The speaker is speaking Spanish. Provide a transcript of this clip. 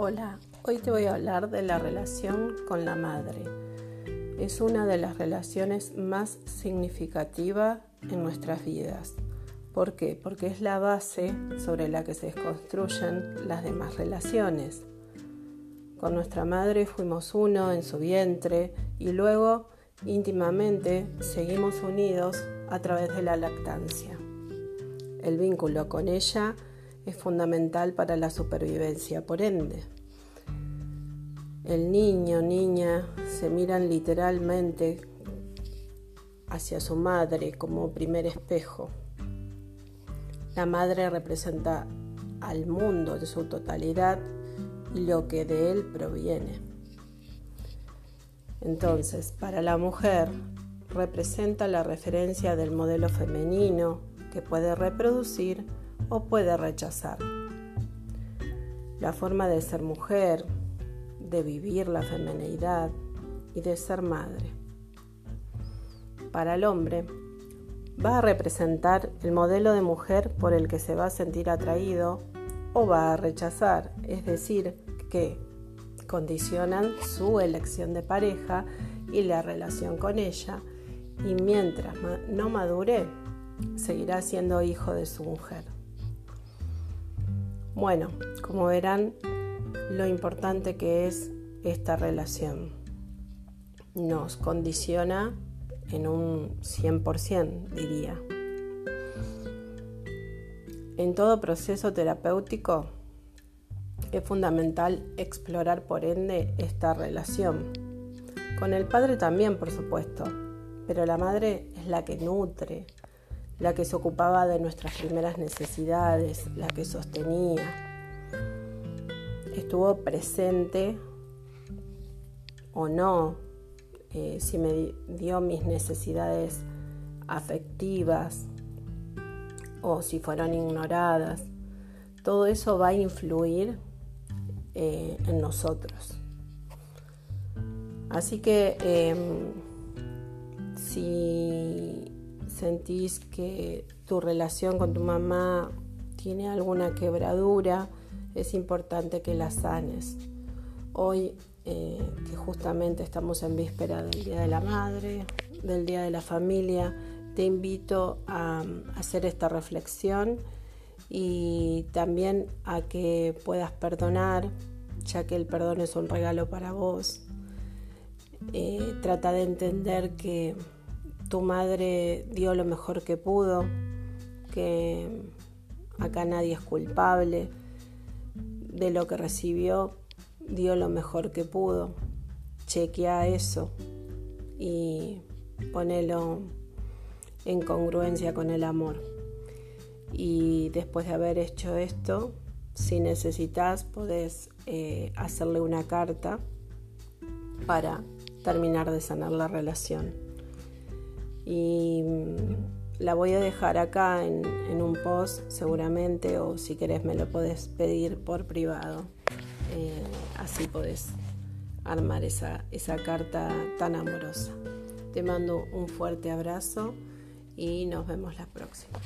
Hola, hoy te voy a hablar de la relación con la madre. Es una de las relaciones más significativas en nuestras vidas. ¿Por qué? Porque es la base sobre la que se construyen las demás relaciones. Con nuestra madre fuimos uno en su vientre y luego íntimamente seguimos unidos a través de la lactancia. El vínculo con ella es fundamental para la supervivencia, por ende. El niño, niña se miran literalmente hacia su madre como primer espejo. La madre representa al mundo de su totalidad y lo que de él proviene. Entonces, para la mujer representa la referencia del modelo femenino que puede reproducir o puede rechazar. La forma de ser mujer, de vivir la femenidad y de ser madre. Para el hombre, va a representar el modelo de mujer por el que se va a sentir atraído o va a rechazar, es decir, que condicionan su elección de pareja y la relación con ella, y mientras no madure, seguirá siendo hijo de su mujer. Bueno, como verán, lo importante que es esta relación. Nos condiciona en un 100%, diría. En todo proceso terapéutico es fundamental explorar por ende esta relación. Con el padre también, por supuesto, pero la madre es la que nutre, la que se ocupaba de nuestras primeras necesidades, la que sostenía. Estuvo presente o no, eh, si me dio mis necesidades afectivas o si fueron ignoradas. Todo eso va a influir eh, en nosotros. Así que em, si sentís que tu relación con tu mamá tiene alguna quebradura, es importante que la sanes. Hoy, eh, que justamente estamos en víspera del Día de la Madre, del Día de la Familia, te invito a, a hacer esta reflexión y también a que puedas perdonar, ya que el perdón es un regalo para vos. Eh, trata de entender que tu madre dio lo mejor que pudo, que acá nadie es culpable de lo que recibió, dio lo mejor que pudo. Chequea eso y ponelo en congruencia con el amor. Y después de haber hecho esto, si necesitas, podés eh, hacerle una carta para terminar de sanar la relación y mm, la voy a dejar acá en, un post seguramente o si querés me lo podés pedir por privado. Eh, así podés armar esa, esa carta tan amorosa. Te mando un fuerte abrazo y nos vemos la próxima.